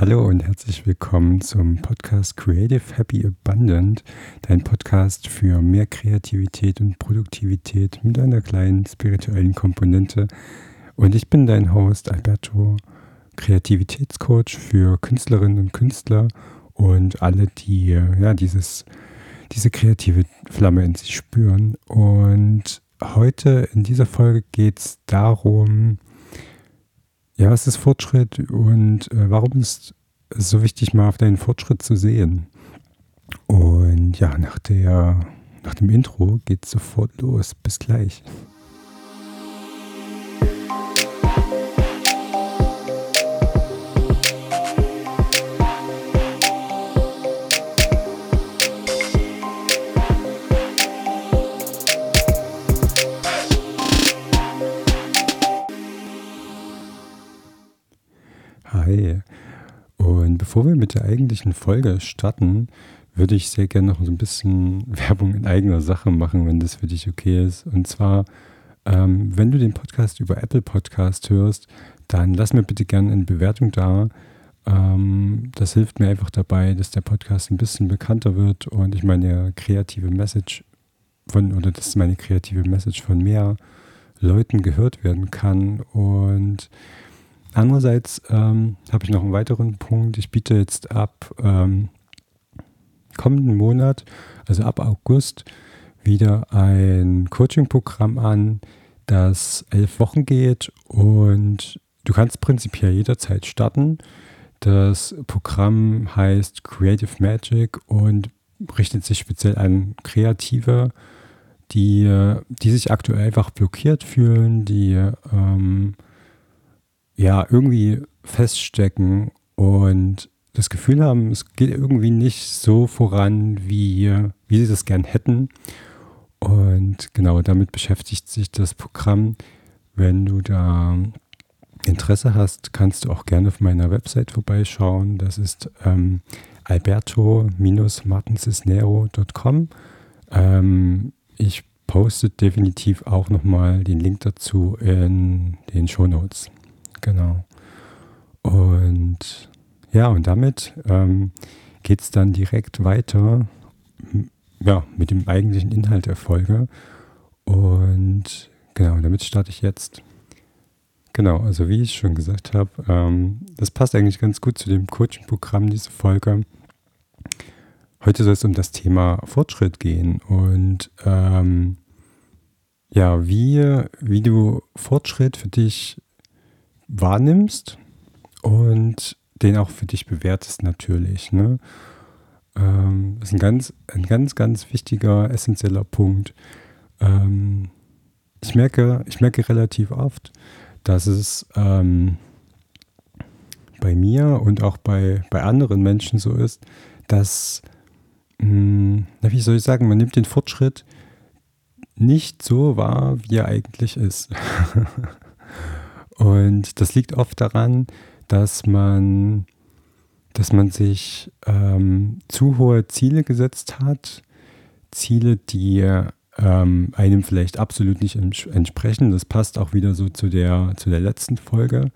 Hallo und herzlich willkommen zum Podcast Creative Happy Abundant, dein Podcast für mehr Kreativität und Produktivität mit einer kleinen spirituellen Komponente. Und ich bin dein Host Alberto, Kreativitätscoach für Künstlerinnen und Künstler und alle, die ja dieses, diese kreative Flamme in sich spüren. Und heute in dieser Folge geht es darum, ja, was ist Fortschritt und äh, warum ist es so wichtig, mal auf deinen Fortschritt zu sehen? Und ja, nach, der, nach dem Intro geht es sofort los. Bis gleich. Bevor wir mit der eigentlichen Folge starten, würde ich sehr gerne noch so ein bisschen Werbung in eigener Sache machen, wenn das für dich okay ist. Und zwar, ähm, wenn du den Podcast über Apple Podcast hörst, dann lass mir bitte gerne eine Bewertung da. Ähm, das hilft mir einfach dabei, dass der Podcast ein bisschen bekannter wird und ich meine kreative Message von, oder dass meine kreative Message von mehr Leuten gehört werden kann. Und Andererseits ähm, habe ich noch einen weiteren Punkt. Ich biete jetzt ab ähm, kommenden Monat, also ab August, wieder ein Coaching-Programm an, das elf Wochen geht und du kannst prinzipiell jederzeit starten. Das Programm heißt Creative Magic und richtet sich speziell an Kreative, die, die sich aktuell einfach blockiert fühlen, die ähm, ja, irgendwie feststecken und das Gefühl haben, es geht irgendwie nicht so voran, wie, wie sie das gern hätten. Und genau damit beschäftigt sich das Programm. Wenn du da Interesse hast, kannst du auch gerne auf meiner Website vorbeischauen. Das ist ähm, alberto-martensisnero.com. Ähm, ich poste definitiv auch nochmal den Link dazu in den Show Notes. Genau. Und ja, und damit ähm, geht es dann direkt weiter ja, mit dem eigentlichen Inhalt der Folge. Und genau, damit starte ich jetzt. Genau, also wie ich schon gesagt habe, ähm, das passt eigentlich ganz gut zu dem Coaching-Programm, diese Folge. Heute soll es um das Thema Fortschritt gehen und ähm, ja, wie, wie du Fortschritt für dich wahrnimmst und den auch für dich bewertest natürlich. Ne? Ähm, das ist ein ganz, ein ganz, ganz wichtiger, essentieller Punkt. Ähm, ich, merke, ich merke relativ oft, dass es ähm, bei mir und auch bei, bei anderen Menschen so ist, dass, mh, hm, wie soll ich sagen, man nimmt den Fortschritt nicht so wahr, wie er eigentlich ist. Und das liegt oft daran, dass man, dass man sich ähm, zu hohe Ziele gesetzt hat, Ziele, die ähm, einem vielleicht absolut nicht entsprechen. Das passt auch wieder so zu der, zu der letzten Folge,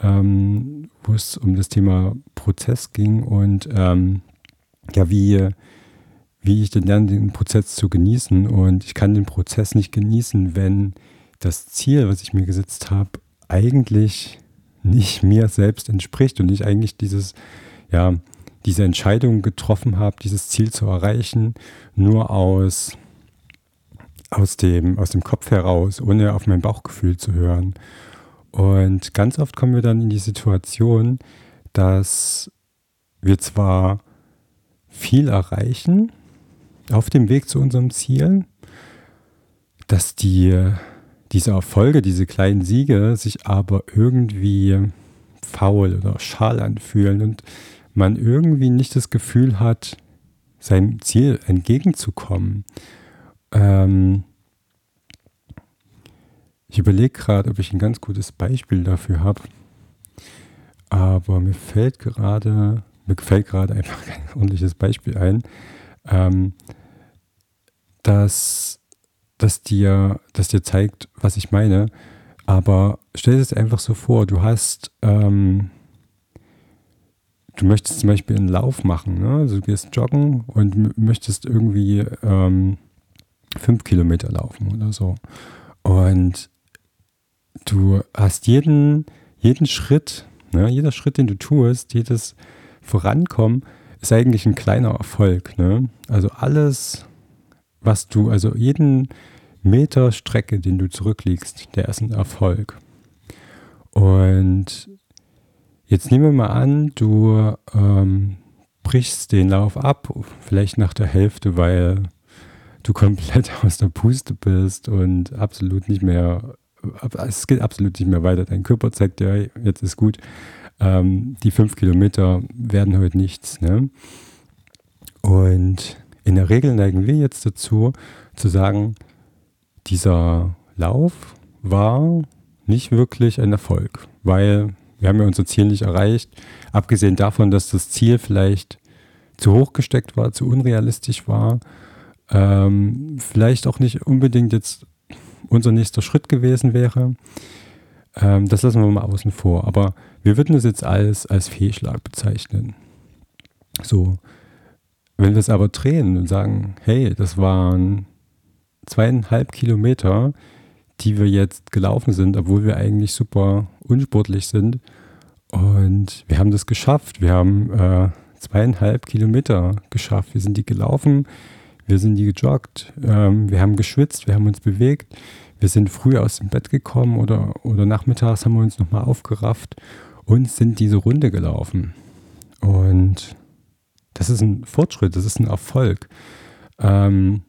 ähm, wo es um das Thema Prozess ging und ähm, ja, wie, wie ich denn lerne, den Prozess zu genießen. Und ich kann den Prozess nicht genießen, wenn das Ziel, was ich mir gesetzt habe, eigentlich nicht mir selbst entspricht und ich eigentlich dieses, ja, diese Entscheidung getroffen habe, dieses Ziel zu erreichen, nur aus, aus, dem, aus dem Kopf heraus, ohne auf mein Bauchgefühl zu hören. Und ganz oft kommen wir dann in die Situation, dass wir zwar viel erreichen auf dem Weg zu unserem Ziel, dass die diese Erfolge, diese kleinen Siege sich aber irgendwie faul oder schal anfühlen und man irgendwie nicht das Gefühl hat, seinem Ziel entgegenzukommen. Ähm ich überlege gerade, ob ich ein ganz gutes Beispiel dafür habe, aber mir fällt gerade, mir fällt gerade einfach kein ordentliches Beispiel ein, ähm, dass das dir, das dir zeigt, was ich meine. Aber stell dir es einfach so vor, du hast, ähm, du möchtest zum Beispiel einen Lauf machen, ne? also du gehst joggen und möchtest irgendwie ähm, fünf Kilometer laufen oder so. Und du hast jeden, jeden Schritt, ne? jeder Schritt, den du tust, jedes Vorankommen, ist eigentlich ein kleiner Erfolg. Ne? Also alles, was du, also jeden Meter Strecke, den du zurückliegst, der ist ein Erfolg. Und Jetzt nehmen wir mal an, du ähm, brichst den Lauf ab, vielleicht nach der Hälfte, weil du komplett aus der Puste bist und absolut nicht mehr, es geht absolut nicht mehr weiter. Dein Körper zeigt dir, jetzt ist gut. Ähm, die fünf Kilometer werden heute nichts. Ne? Und in der Regel neigen wir jetzt dazu, zu sagen, dieser Lauf war nicht wirklich ein Erfolg, weil wir haben ja unser Ziel nicht erreicht. Abgesehen davon, dass das Ziel vielleicht zu hoch gesteckt war, zu unrealistisch war, ähm, vielleicht auch nicht unbedingt jetzt unser nächster Schritt gewesen wäre. Ähm, das lassen wir mal außen vor. Aber wir würden es jetzt als, als Fehlschlag bezeichnen. So, wenn wir es aber drehen und sagen, hey, das waren zweieinhalb Kilometer, die wir jetzt gelaufen sind, obwohl wir eigentlich super unsportlich sind. Und wir haben das geschafft. Wir haben äh, zweieinhalb Kilometer geschafft. Wir sind die gelaufen, wir sind die gejoggt, ähm, wir haben geschwitzt, wir haben uns bewegt. Wir sind früh aus dem Bett gekommen oder, oder nachmittags haben wir uns nochmal aufgerafft und sind diese Runde gelaufen. Und das ist ein Fortschritt, das ist ein Erfolg. Ähm,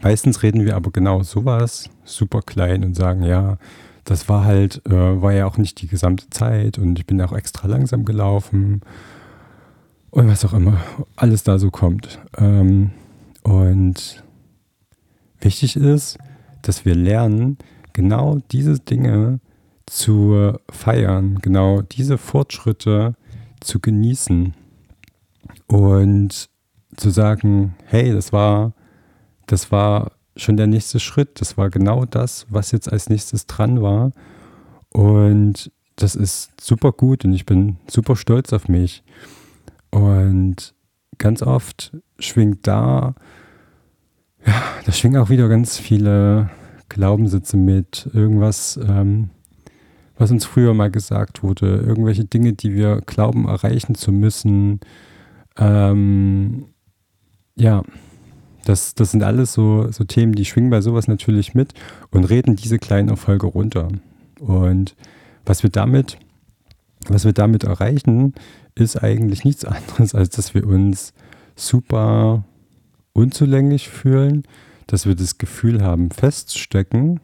Meistens reden wir aber genau sowas, super klein und sagen, ja, das war halt, äh, war ja auch nicht die gesamte Zeit und ich bin auch extra langsam gelaufen und was auch immer, alles da so kommt. Ähm, und wichtig ist, dass wir lernen, genau diese Dinge zu feiern, genau diese Fortschritte zu genießen und zu sagen, hey, das war das war schon der nächste Schritt. Das war genau das, was jetzt als nächstes dran war. Und das ist super gut und ich bin super stolz auf mich. Und ganz oft schwingt da, ja, da schwingen auch wieder ganz viele Glaubenssätze mit, irgendwas, ähm, was uns früher mal gesagt wurde, irgendwelche Dinge, die wir glauben erreichen zu müssen. Ähm, ja, das, das sind alles so, so Themen, die schwingen bei sowas natürlich mit und reden diese kleinen Erfolge runter. Und was wir damit, was wir damit erreichen, ist eigentlich nichts anderes, als dass wir uns super unzulänglich fühlen, dass wir das Gefühl haben, feststecken,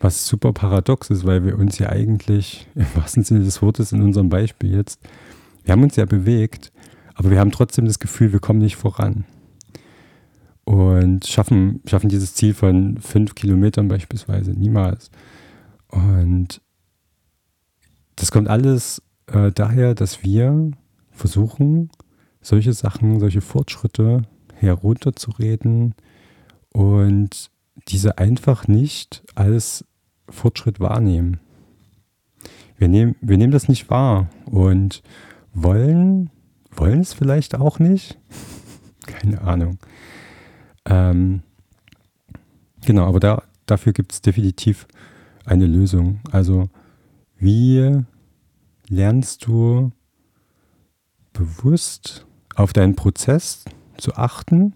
was super paradox ist, weil wir uns ja eigentlich, im wahrsten Sinne des Wortes in unserem Beispiel jetzt, wir haben uns ja bewegt, aber wir haben trotzdem das Gefühl, wir kommen nicht voran und schaffen, schaffen dieses Ziel von fünf Kilometern beispielsweise niemals. Und das kommt alles äh, daher, dass wir versuchen, solche Sachen, solche Fortschritte herunterzureden und diese einfach nicht als Fortschritt wahrnehmen. Wir nehmen, wir nehmen das nicht wahr und wollen, wollen es vielleicht auch nicht. Keine Ahnung. Ähm, genau, aber da, dafür gibt es definitiv eine Lösung. Also wie lernst du bewusst auf deinen Prozess zu achten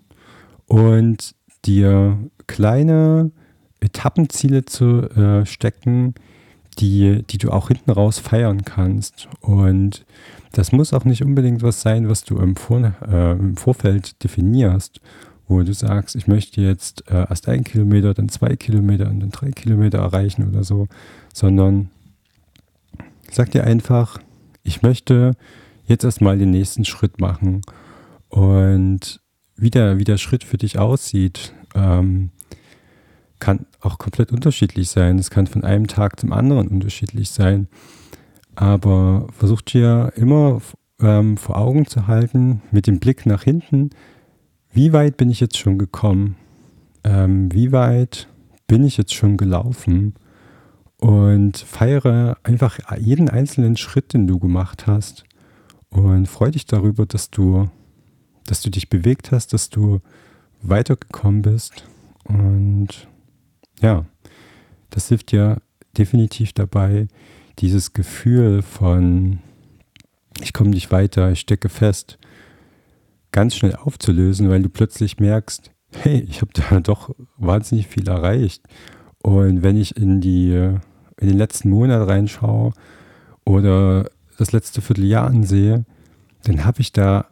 und dir kleine Etappenziele zu äh, stecken, die, die du auch hinten raus feiern kannst. Und das muss auch nicht unbedingt was sein, was du im, Vor äh, im Vorfeld definierst wo du sagst, ich möchte jetzt äh, erst ein Kilometer, dann zwei Kilometer und dann drei Kilometer erreichen oder so, sondern sag dir einfach, ich möchte jetzt erstmal den nächsten Schritt machen und wie der, wie der Schritt für dich aussieht, ähm, kann auch komplett unterschiedlich sein. Es kann von einem Tag zum anderen unterschiedlich sein. Aber versuch dir immer ähm, vor Augen zu halten, mit dem Blick nach hinten, wie weit bin ich jetzt schon gekommen? Ähm, wie weit bin ich jetzt schon gelaufen? Und feiere einfach jeden einzelnen Schritt, den du gemacht hast. und freu dich darüber, dass du, dass du dich bewegt hast, dass du weitergekommen bist. Und ja, das hilft dir definitiv dabei, dieses Gefühl von, ich komme nicht weiter, ich stecke fest, ganz schnell aufzulösen, weil du plötzlich merkst, hey, ich habe da doch wahnsinnig viel erreicht. Und wenn ich in die in den letzten Monat reinschaue oder das letzte Vierteljahr ansehe, dann habe ich da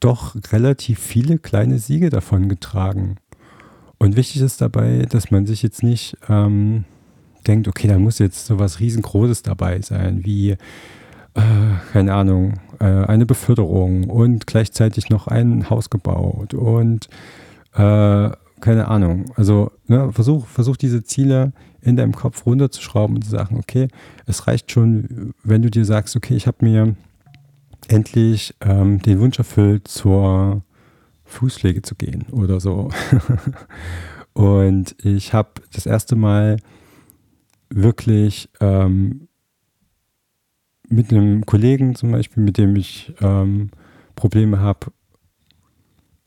doch relativ viele kleine Siege davon getragen. Und wichtig ist dabei, dass man sich jetzt nicht ähm, denkt, okay, da muss jetzt so was riesengroßes dabei sein, wie, äh, keine Ahnung, äh, eine Beförderung und gleichzeitig noch ein Haus gebaut und äh, keine Ahnung. Also ne, versuch, versuch diese Ziele in deinem Kopf runterzuschrauben und zu sagen, okay, es reicht schon, wenn du dir sagst, okay, ich habe mir endlich ähm, den Wunsch erfüllt, zur Fußpflege zu gehen oder so. und ich habe das erste Mal wirklich ähm, mit einem Kollegen zum Beispiel, mit dem ich ähm, Probleme habe,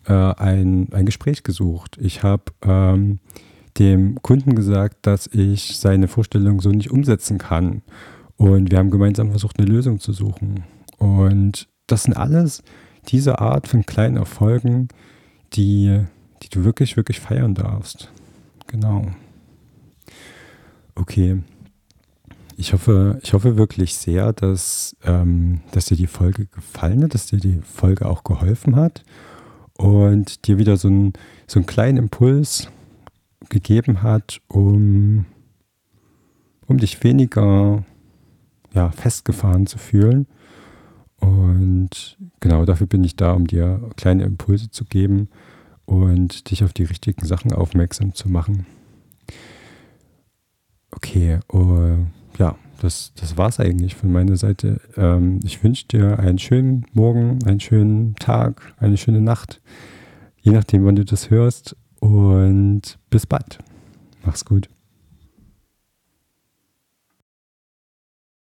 äh, ein, ein Gespräch gesucht. Ich habe ähm, dem Kunden gesagt, dass ich seine Vorstellung so nicht umsetzen kann. Und wir haben gemeinsam versucht, eine Lösung zu suchen. Und das sind alles diese Art von kleinen Erfolgen, die, die du wirklich, wirklich feiern darfst. Genau. Okay. Ich hoffe, ich hoffe wirklich sehr, dass, ähm, dass dir die Folge gefallen hat, dass dir die Folge auch geholfen hat und dir wieder so, ein, so einen kleinen Impuls gegeben hat, um, um dich weniger ja, festgefahren zu fühlen. Und genau dafür bin ich da, um dir kleine Impulse zu geben und dich auf die richtigen Sachen aufmerksam zu machen. Okay, uh, ja, das, das war es eigentlich von meiner Seite. Ähm, ich wünsche dir einen schönen Morgen, einen schönen Tag, eine schöne Nacht, je nachdem, wann du das hörst. Und bis bald. Mach's gut.